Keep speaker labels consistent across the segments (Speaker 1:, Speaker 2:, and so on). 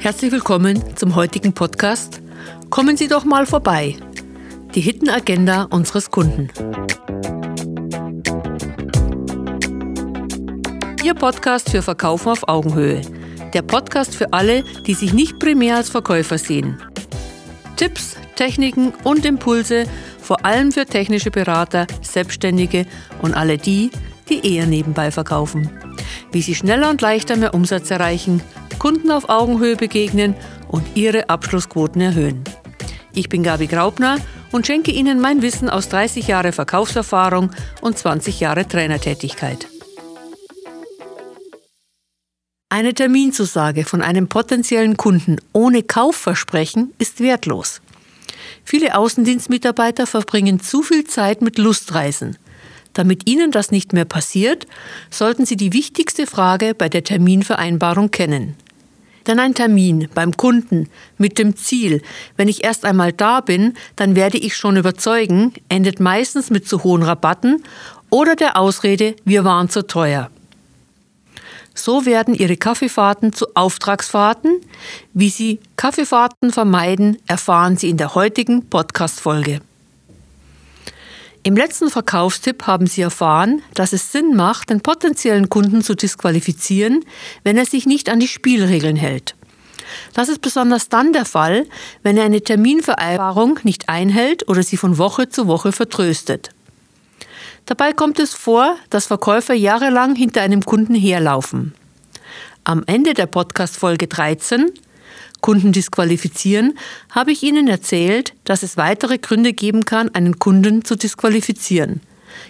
Speaker 1: Herzlich willkommen zum heutigen Podcast. Kommen Sie doch mal vorbei. Die Hidden Agenda unseres Kunden. Ihr Podcast für Verkaufen auf Augenhöhe. Der Podcast für alle, die sich nicht primär als Verkäufer sehen. Tipps, Techniken und Impulse, vor allem für technische Berater, Selbstständige und alle die, die eher nebenbei verkaufen. Wie sie schneller und leichter mehr Umsatz erreichen Kunden auf Augenhöhe begegnen und ihre Abschlussquoten erhöhen. Ich bin Gabi Graubner und schenke Ihnen mein Wissen aus 30 Jahre Verkaufserfahrung und 20 Jahre Trainertätigkeit. Eine Terminzusage von einem potenziellen Kunden ohne Kaufversprechen ist wertlos. Viele Außendienstmitarbeiter verbringen zu viel Zeit mit Lustreisen. Damit Ihnen das nicht mehr passiert, sollten Sie die wichtigste Frage bei der Terminvereinbarung kennen. Denn ein Termin beim Kunden mit dem Ziel, wenn ich erst einmal da bin, dann werde ich schon überzeugen, endet meistens mit zu hohen Rabatten oder der Ausrede, wir waren zu teuer. So werden Ihre Kaffeefahrten zu Auftragsfahrten. Wie Sie Kaffeefahrten vermeiden, erfahren Sie in der heutigen Podcast-Folge. Im letzten Verkaufstipp haben Sie erfahren, dass es Sinn macht, den potenziellen Kunden zu disqualifizieren, wenn er sich nicht an die Spielregeln hält. Das ist besonders dann der Fall, wenn er eine Terminvereinbarung nicht einhält oder sie von Woche zu Woche vertröstet. Dabei kommt es vor, dass Verkäufer jahrelang hinter einem Kunden herlaufen. Am Ende der Podcast-Folge 13 Kunden disqualifizieren, habe ich Ihnen erzählt, dass es weitere Gründe geben kann, einen Kunden zu disqualifizieren.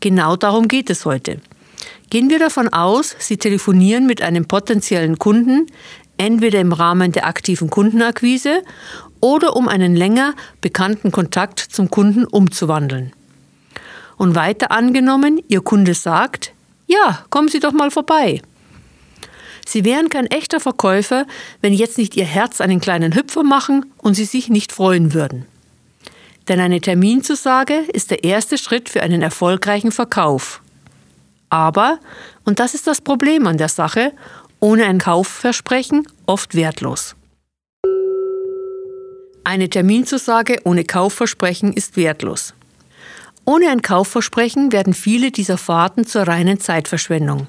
Speaker 1: Genau darum geht es heute. Gehen wir davon aus, Sie telefonieren mit einem potenziellen Kunden, entweder im Rahmen der aktiven Kundenakquise oder um einen länger bekannten Kontakt zum Kunden umzuwandeln. Und weiter angenommen, Ihr Kunde sagt, ja, kommen Sie doch mal vorbei. Sie wären kein echter Verkäufer, wenn jetzt nicht Ihr Herz einen kleinen Hüpfer machen und Sie sich nicht freuen würden. Denn eine Terminzusage ist der erste Schritt für einen erfolgreichen Verkauf. Aber, und das ist das Problem an der Sache, ohne ein Kaufversprechen oft wertlos. Eine Terminzusage ohne Kaufversprechen ist wertlos. Ohne ein Kaufversprechen werden viele dieser Fahrten zur reinen Zeitverschwendung.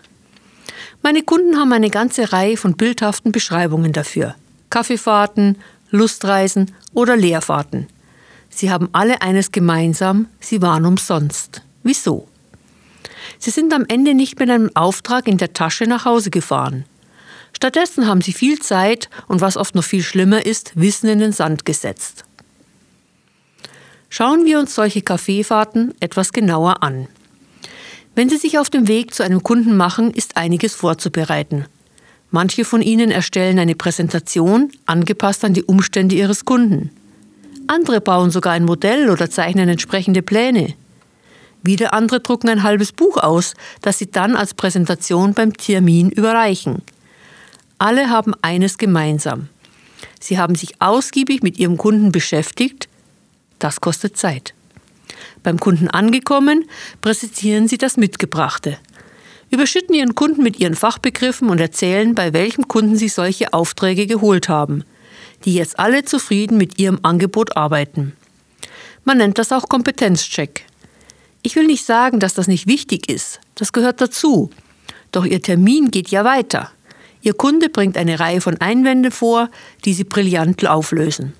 Speaker 1: Meine Kunden haben eine ganze Reihe von bildhaften Beschreibungen dafür. Kaffeefahrten, Lustreisen oder Leerfahrten. Sie haben alle eines gemeinsam, sie waren umsonst. Wieso? Sie sind am Ende nicht mit einem Auftrag in der Tasche nach Hause gefahren. Stattdessen haben sie viel Zeit und was oft noch viel schlimmer ist, Wissen in den Sand gesetzt. Schauen wir uns solche Kaffeefahrten etwas genauer an. Wenn Sie sich auf dem Weg zu einem Kunden machen, ist einiges vorzubereiten. Manche von Ihnen erstellen eine Präsentation, angepasst an die Umstände Ihres Kunden. Andere bauen sogar ein Modell oder zeichnen entsprechende Pläne. Wieder andere drucken ein halbes Buch aus, das sie dann als Präsentation beim Termin überreichen. Alle haben eines gemeinsam. Sie haben sich ausgiebig mit ihrem Kunden beschäftigt. Das kostet Zeit. Beim Kunden angekommen, präsentieren Sie das Mitgebrachte. Überschütten Ihren Kunden mit Ihren Fachbegriffen und erzählen, bei welchem Kunden Sie solche Aufträge geholt haben, die jetzt alle zufrieden mit Ihrem Angebot arbeiten. Man nennt das auch Kompetenzcheck. Ich will nicht sagen, dass das nicht wichtig ist, das gehört dazu. Doch Ihr Termin geht ja weiter. Ihr Kunde bringt eine Reihe von Einwänden vor, die Sie brillant auflösen.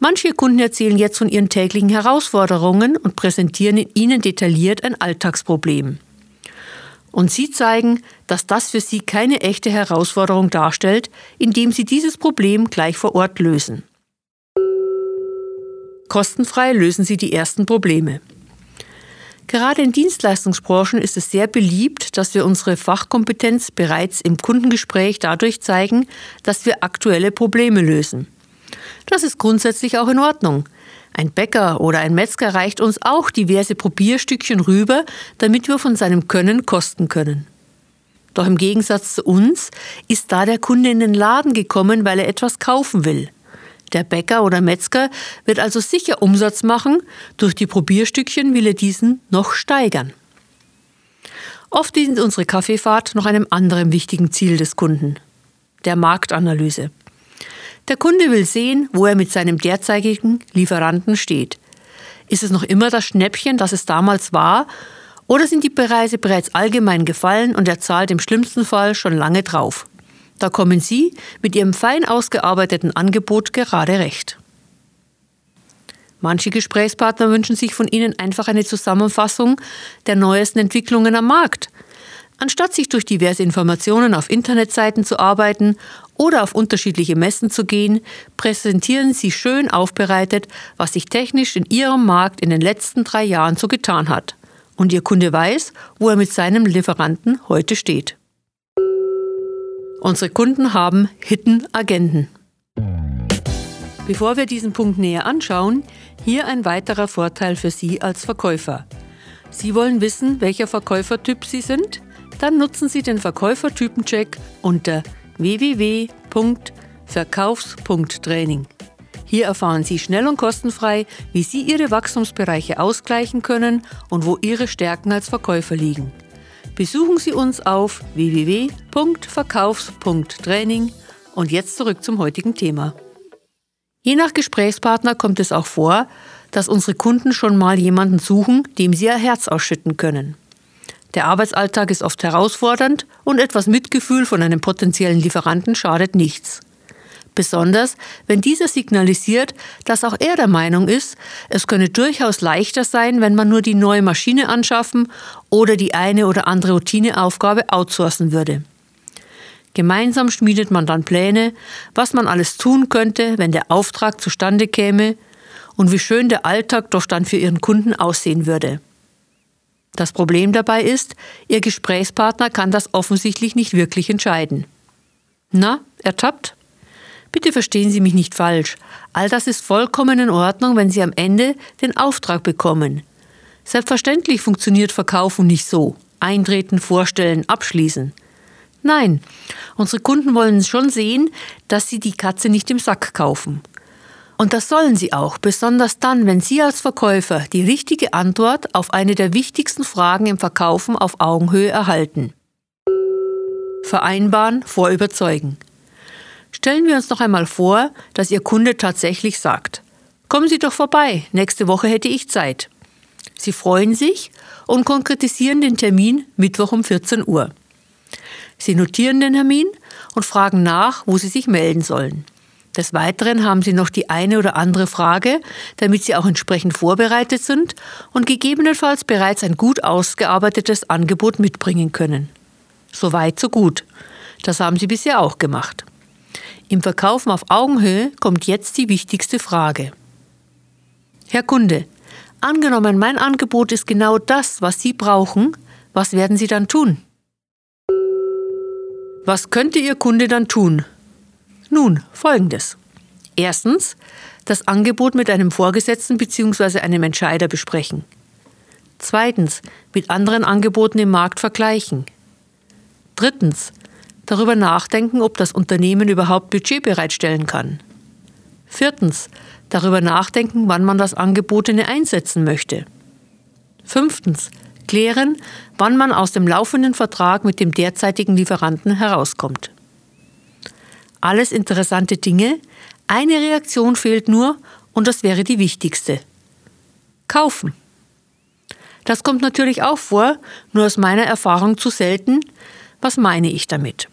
Speaker 1: Manche Kunden erzählen jetzt von ihren täglichen Herausforderungen und präsentieren ihnen detailliert ein Alltagsproblem. Und sie zeigen, dass das für sie keine echte Herausforderung darstellt, indem sie dieses Problem gleich vor Ort lösen. Kostenfrei lösen sie die ersten Probleme. Gerade in Dienstleistungsbranchen ist es sehr beliebt, dass wir unsere Fachkompetenz bereits im Kundengespräch dadurch zeigen, dass wir aktuelle Probleme lösen. Das ist grundsätzlich auch in Ordnung. Ein Bäcker oder ein Metzger reicht uns auch diverse Probierstückchen rüber, damit wir von seinem Können kosten können. Doch im Gegensatz zu uns ist da der Kunde in den Laden gekommen, weil er etwas kaufen will. Der Bäcker oder Metzger wird also sicher Umsatz machen, durch die Probierstückchen will er diesen noch steigern. Oft dient unsere Kaffeefahrt noch einem anderen wichtigen Ziel des Kunden, der Marktanalyse. Der Kunde will sehen, wo er mit seinem derzeitigen Lieferanten steht. Ist es noch immer das Schnäppchen, das es damals war, oder sind die Preise bereits allgemein gefallen und er zahlt im schlimmsten Fall schon lange drauf? Da kommen Sie mit Ihrem fein ausgearbeiteten Angebot gerade recht. Manche Gesprächspartner wünschen sich von Ihnen einfach eine Zusammenfassung der neuesten Entwicklungen am Markt. Anstatt sich durch diverse Informationen auf Internetseiten zu arbeiten oder auf unterschiedliche Messen zu gehen, präsentieren Sie schön aufbereitet, was sich technisch in Ihrem Markt in den letzten drei Jahren so getan hat. Und Ihr Kunde weiß, wo er mit seinem Lieferanten heute steht. Unsere Kunden haben Hidden Agenten. Bevor wir diesen Punkt näher anschauen, hier ein weiterer Vorteil für Sie als Verkäufer. Sie wollen wissen, welcher Verkäufertyp Sie sind? Dann nutzen Sie den Verkäufertypencheck unter www.verkaufs.training. Hier erfahren Sie schnell und kostenfrei, wie Sie Ihre Wachstumsbereiche ausgleichen können und wo Ihre Stärken als Verkäufer liegen. Besuchen Sie uns auf www.verkaufs.training und jetzt zurück zum heutigen Thema. Je nach Gesprächspartner kommt es auch vor, dass unsere Kunden schon mal jemanden suchen, dem sie ihr Herz ausschütten können. Der Arbeitsalltag ist oft herausfordernd und etwas Mitgefühl von einem potenziellen Lieferanten schadet nichts. Besonders, wenn dieser signalisiert, dass auch er der Meinung ist, es könne durchaus leichter sein, wenn man nur die neue Maschine anschaffen oder die eine oder andere Routineaufgabe outsourcen würde. Gemeinsam schmiedet man dann Pläne, was man alles tun könnte, wenn der Auftrag zustande käme und wie schön der Alltag doch dann für Ihren Kunden aussehen würde. Das Problem dabei ist, Ihr Gesprächspartner kann das offensichtlich nicht wirklich entscheiden. Na, ertappt? Bitte verstehen Sie mich nicht falsch. All das ist vollkommen in Ordnung, wenn Sie am Ende den Auftrag bekommen. Selbstverständlich funktioniert Verkaufen nicht so. Eintreten, vorstellen, abschließen. Nein, unsere Kunden wollen schon sehen, dass sie die Katze nicht im Sack kaufen. Und das sollen sie auch, besonders dann, wenn Sie als Verkäufer die richtige Antwort auf eine der wichtigsten Fragen im Verkaufen auf Augenhöhe erhalten. Vereinbaren vor Überzeugen. Stellen wir uns noch einmal vor, dass Ihr Kunde tatsächlich sagt, Kommen Sie doch vorbei, nächste Woche hätte ich Zeit. Sie freuen sich und konkretisieren den Termin Mittwoch um 14 Uhr. Sie notieren den Termin und fragen nach, wo Sie sich melden sollen. Des Weiteren haben Sie noch die eine oder andere Frage, damit Sie auch entsprechend vorbereitet sind und gegebenenfalls bereits ein gut ausgearbeitetes Angebot mitbringen können. So weit, so gut. Das haben Sie bisher auch gemacht. Im Verkaufen auf Augenhöhe kommt jetzt die wichtigste Frage. Herr Kunde, angenommen, mein Angebot ist genau das, was Sie brauchen, was werden Sie dann tun? Was könnte Ihr Kunde dann tun? Nun, folgendes. Erstens, das Angebot mit einem Vorgesetzten bzw. einem Entscheider besprechen. Zweitens, mit anderen Angeboten im Markt vergleichen. Drittens, darüber nachdenken, ob das Unternehmen überhaupt Budget bereitstellen kann. Viertens, darüber nachdenken, wann man das Angebot einsetzen möchte. Fünftens, klären, wann man aus dem laufenden Vertrag mit dem derzeitigen Lieferanten herauskommt. Alles interessante Dinge, eine Reaktion fehlt nur und das wäre die wichtigste. Kaufen. Das kommt natürlich auch vor, nur aus meiner Erfahrung zu selten. Was meine ich damit?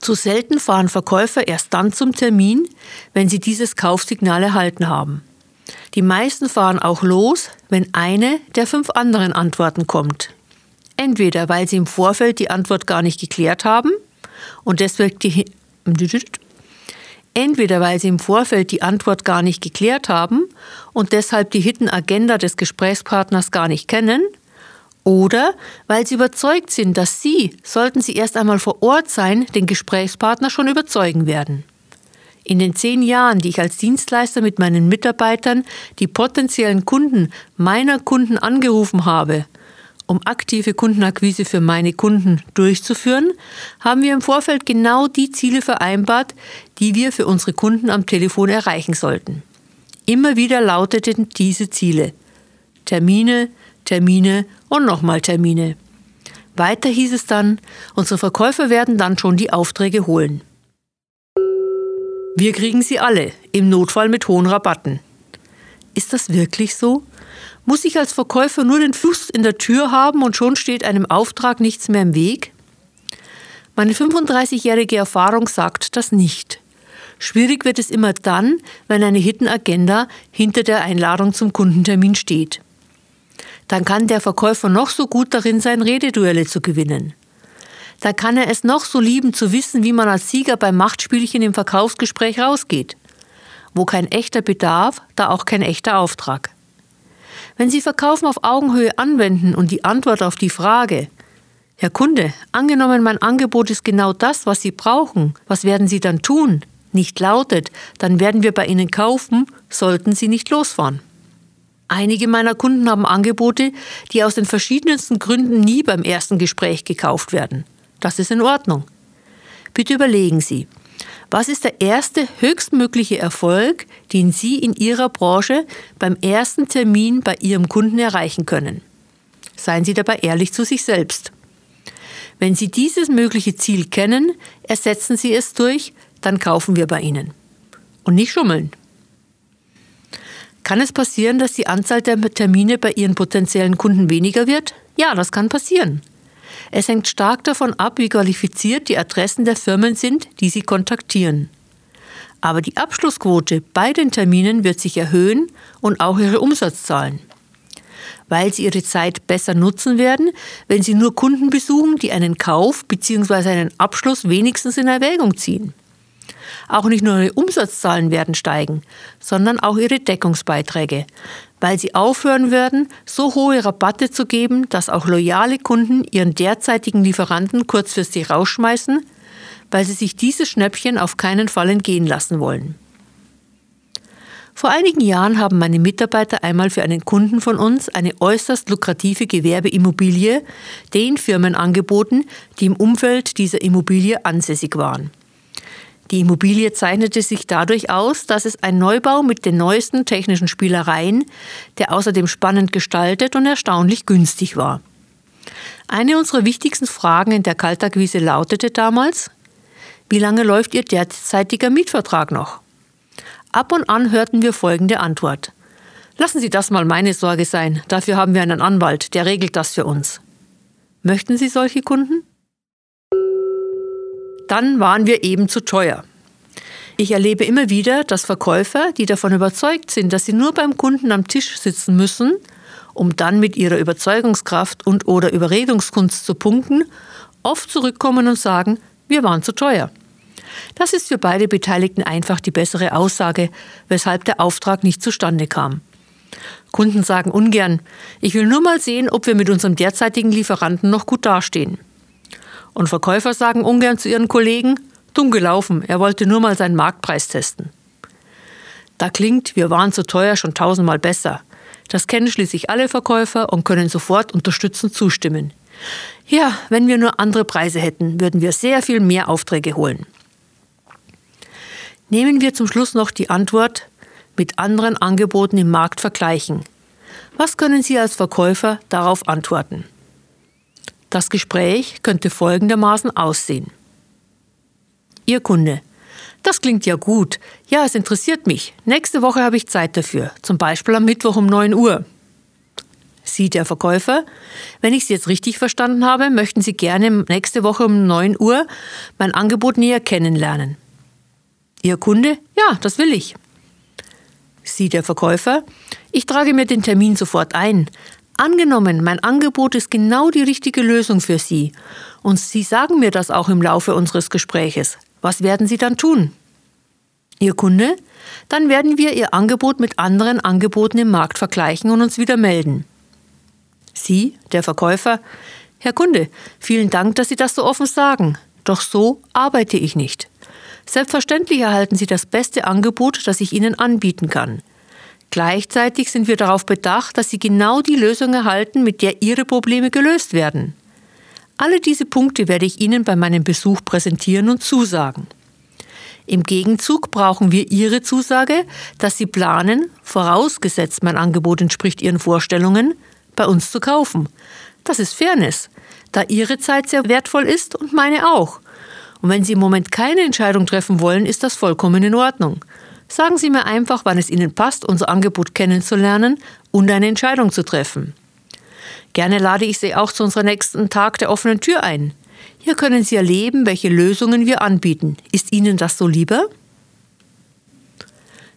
Speaker 1: Zu selten fahren Verkäufer erst dann zum Termin, wenn sie dieses Kaufsignal erhalten haben. Die meisten fahren auch los, wenn eine der fünf anderen Antworten kommt. Entweder weil sie im Vorfeld die Antwort gar nicht geklärt haben und deswegen die Entweder weil sie im Vorfeld die Antwort gar nicht geklärt haben und deshalb die Hidden Agenda des Gesprächspartners gar nicht kennen, oder weil sie überzeugt sind, dass sie, sollten sie erst einmal vor Ort sein, den Gesprächspartner schon überzeugen werden. In den zehn Jahren, die ich als Dienstleister mit meinen Mitarbeitern die potenziellen Kunden meiner Kunden angerufen habe, um aktive Kundenakquise für meine Kunden durchzuführen, haben wir im Vorfeld genau die Ziele vereinbart, die wir für unsere Kunden am Telefon erreichen sollten. Immer wieder lauteten diese Ziele Termine, Termine und nochmal Termine. Weiter hieß es dann, unsere Verkäufer werden dann schon die Aufträge holen. Wir kriegen sie alle, im Notfall mit hohen Rabatten. Ist das wirklich so? Muss ich als Verkäufer nur den Fuß in der Tür haben und schon steht einem Auftrag nichts mehr im Weg? Meine 35-jährige Erfahrung sagt das nicht. Schwierig wird es immer dann, wenn eine Hidden Agenda hinter der Einladung zum Kundentermin steht. Dann kann der Verkäufer noch so gut darin sein, Rededuelle zu gewinnen. Da kann er es noch so lieben zu wissen, wie man als Sieger beim Machtspielchen im Verkaufsgespräch rausgeht. Wo kein echter Bedarf, da auch kein echter Auftrag. Wenn Sie Verkaufen auf Augenhöhe anwenden und die Antwort auf die Frage, Herr Kunde, angenommen mein Angebot ist genau das, was Sie brauchen, was werden Sie dann tun? nicht lautet, dann werden wir bei Ihnen kaufen, sollten Sie nicht losfahren. Einige meiner Kunden haben Angebote, die aus den verschiedensten Gründen nie beim ersten Gespräch gekauft werden. Das ist in Ordnung. Bitte überlegen Sie, was ist der erste höchstmögliche Erfolg, den Sie in Ihrer Branche beim ersten Termin bei Ihrem Kunden erreichen können? Seien Sie dabei ehrlich zu sich selbst. Wenn Sie dieses mögliche Ziel kennen, ersetzen Sie es durch, dann kaufen wir bei Ihnen. Und nicht schummeln. Kann es passieren, dass die Anzahl der Termine bei Ihren potenziellen Kunden weniger wird? Ja, das kann passieren. Es hängt stark davon ab, wie qualifiziert die Adressen der Firmen sind, die Sie kontaktieren. Aber die Abschlussquote bei den Terminen wird sich erhöhen und auch Ihre Umsatzzahlen. Weil Sie Ihre Zeit besser nutzen werden, wenn Sie nur Kunden besuchen, die einen Kauf bzw. einen Abschluss wenigstens in Erwägung ziehen. Auch nicht nur Ihre Umsatzzahlen werden steigen, sondern auch Ihre Deckungsbeiträge, weil sie aufhören werden, so hohe Rabatte zu geben, dass auch loyale Kunden ihren derzeitigen Lieferanten kurzfristig rausschmeißen, weil sie sich dieses Schnäppchen auf keinen Fall entgehen lassen wollen. Vor einigen Jahren haben meine Mitarbeiter einmal für einen Kunden von uns eine äußerst lukrative Gewerbeimmobilie den Firmen angeboten, die im Umfeld dieser Immobilie ansässig waren. Die Immobilie zeichnete sich dadurch aus, dass es ein Neubau mit den neuesten technischen Spielereien, der außerdem spannend gestaltet und erstaunlich günstig war. Eine unserer wichtigsten Fragen in der Kaltakquise lautete damals, wie lange läuft Ihr derzeitiger Mietvertrag noch? Ab und an hörten wir folgende Antwort. Lassen Sie das mal meine Sorge sein, dafür haben wir einen Anwalt, der regelt das für uns. Möchten Sie solche Kunden? Dann waren wir eben zu teuer. Ich erlebe immer wieder, dass Verkäufer, die davon überzeugt sind, dass sie nur beim Kunden am Tisch sitzen müssen, um dann mit ihrer Überzeugungskraft und oder Überredungskunst zu punkten, oft zurückkommen und sagen, wir waren zu teuer. Das ist für beide Beteiligten einfach die bessere Aussage, weshalb der Auftrag nicht zustande kam. Kunden sagen ungern, ich will nur mal sehen, ob wir mit unserem derzeitigen Lieferanten noch gut dastehen. Und Verkäufer sagen ungern zu ihren Kollegen, dumm gelaufen, er wollte nur mal seinen Marktpreis testen. Da klingt, wir waren zu teuer schon tausendmal besser. Das kennen schließlich alle Verkäufer und können sofort unterstützend zustimmen. Ja, wenn wir nur andere Preise hätten, würden wir sehr viel mehr Aufträge holen. Nehmen wir zum Schluss noch die Antwort mit anderen Angeboten im Markt vergleichen. Was können Sie als Verkäufer darauf antworten? Das Gespräch könnte folgendermaßen aussehen. Ihr Kunde. Das klingt ja gut. Ja, es interessiert mich. Nächste Woche habe ich Zeit dafür. Zum Beispiel am Mittwoch um 9 Uhr. Sie, der Verkäufer, wenn ich Sie jetzt richtig verstanden habe, möchten Sie gerne nächste Woche um 9 Uhr mein Angebot näher kennenlernen. Ihr Kunde? Ja, das will ich. Sie, der Verkäufer, ich trage mir den Termin sofort ein. Angenommen, mein Angebot ist genau die richtige Lösung für Sie und Sie sagen mir das auch im Laufe unseres Gespräches. Was werden Sie dann tun? Ihr Kunde? Dann werden wir Ihr Angebot mit anderen Angeboten im Markt vergleichen und uns wieder melden. Sie, der Verkäufer, Herr Kunde, vielen Dank, dass Sie das so offen sagen. Doch so arbeite ich nicht. Selbstverständlich erhalten Sie das beste Angebot, das ich Ihnen anbieten kann. Gleichzeitig sind wir darauf bedacht, dass Sie genau die Lösung erhalten, mit der Ihre Probleme gelöst werden. Alle diese Punkte werde ich Ihnen bei meinem Besuch präsentieren und zusagen. Im Gegenzug brauchen wir Ihre Zusage, dass Sie planen, vorausgesetzt mein Angebot entspricht Ihren Vorstellungen, bei uns zu kaufen. Das ist Fairness, da Ihre Zeit sehr wertvoll ist und meine auch. Und wenn Sie im Moment keine Entscheidung treffen wollen, ist das vollkommen in Ordnung. Sagen Sie mir einfach, wann es Ihnen passt, unser Angebot kennenzulernen und eine Entscheidung zu treffen. Gerne lade ich Sie auch zu unserem nächsten Tag der offenen Tür ein. Hier können Sie erleben, welche Lösungen wir anbieten. Ist Ihnen das so lieber?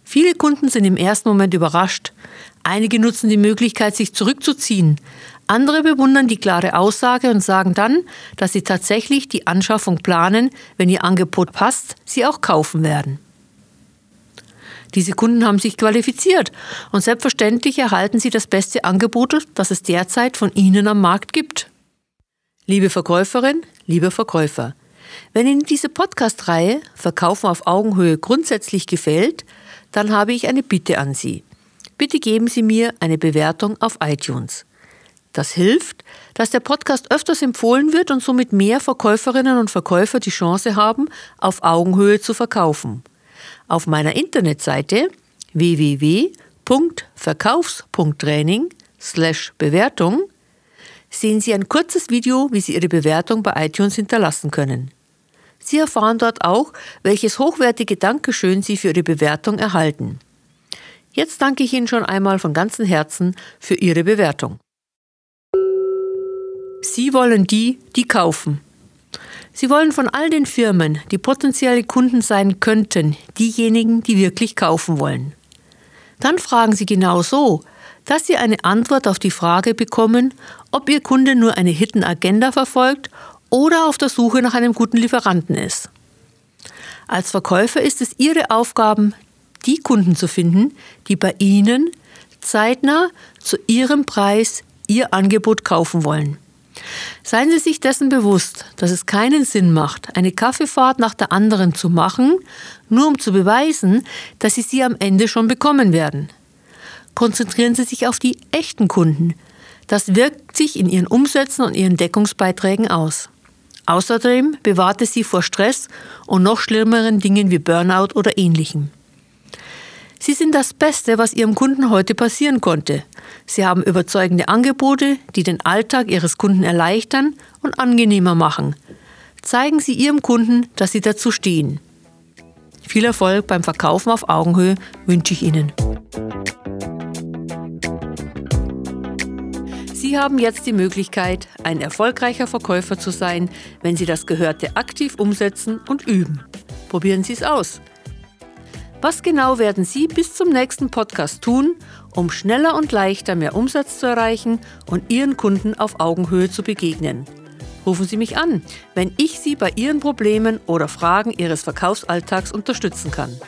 Speaker 1: Viele Kunden sind im ersten Moment überrascht. Einige nutzen die Möglichkeit, sich zurückzuziehen. Andere bewundern die klare Aussage und sagen dann, dass sie tatsächlich die Anschaffung planen, wenn ihr Angebot passt, sie auch kaufen werden. Diese Kunden haben sich qualifiziert und selbstverständlich erhalten sie das beste Angebot, das es derzeit von Ihnen am Markt gibt. Liebe Verkäuferin, liebe Verkäufer, wenn Ihnen diese Podcast-Reihe Verkaufen auf Augenhöhe grundsätzlich gefällt, dann habe ich eine Bitte an Sie. Bitte geben Sie mir eine Bewertung auf iTunes. Das hilft, dass der Podcast öfters empfohlen wird und somit mehr Verkäuferinnen und Verkäufer die Chance haben, auf Augenhöhe zu verkaufen. Auf meiner Internetseite www.verkaufs.training Bewertung sehen Sie ein kurzes Video, wie Sie Ihre Bewertung bei iTunes hinterlassen können. Sie erfahren dort auch, welches hochwertige Dankeschön Sie für Ihre Bewertung erhalten. Jetzt danke ich Ihnen schon einmal von ganzem Herzen für Ihre Bewertung. Sie wollen die, die kaufen. Sie wollen von all den Firmen, die potenzielle Kunden sein könnten, diejenigen, die wirklich kaufen wollen. Dann fragen Sie genau so, dass Sie eine Antwort auf die Frage bekommen, ob Ihr Kunde nur eine Hidden Agenda verfolgt oder auf der Suche nach einem guten Lieferanten ist. Als Verkäufer ist es Ihre Aufgabe, die Kunden zu finden, die bei Ihnen zeitnah zu Ihrem Preis Ihr Angebot kaufen wollen. Seien Sie sich dessen bewusst, dass es keinen Sinn macht, eine Kaffeefahrt nach der anderen zu machen, nur um zu beweisen, dass Sie sie am Ende schon bekommen werden. Konzentrieren Sie sich auf die echten Kunden. Das wirkt sich in Ihren Umsätzen und Ihren Deckungsbeiträgen aus. Außerdem bewahrt es Sie vor Stress und noch schlimmeren Dingen wie Burnout oder ähnlichem. Sie sind das Beste, was Ihrem Kunden heute passieren konnte. Sie haben überzeugende Angebote, die den Alltag Ihres Kunden erleichtern und angenehmer machen. Zeigen Sie Ihrem Kunden, dass Sie dazu stehen. Viel Erfolg beim Verkaufen auf Augenhöhe wünsche ich Ihnen. Sie haben jetzt die Möglichkeit, ein erfolgreicher Verkäufer zu sein, wenn Sie das Gehörte aktiv umsetzen und üben. Probieren Sie es aus. Was genau werden Sie bis zum nächsten Podcast tun, um schneller und leichter mehr Umsatz zu erreichen und Ihren Kunden auf Augenhöhe zu begegnen? Rufen Sie mich an, wenn ich Sie bei Ihren Problemen oder Fragen Ihres Verkaufsalltags unterstützen kann.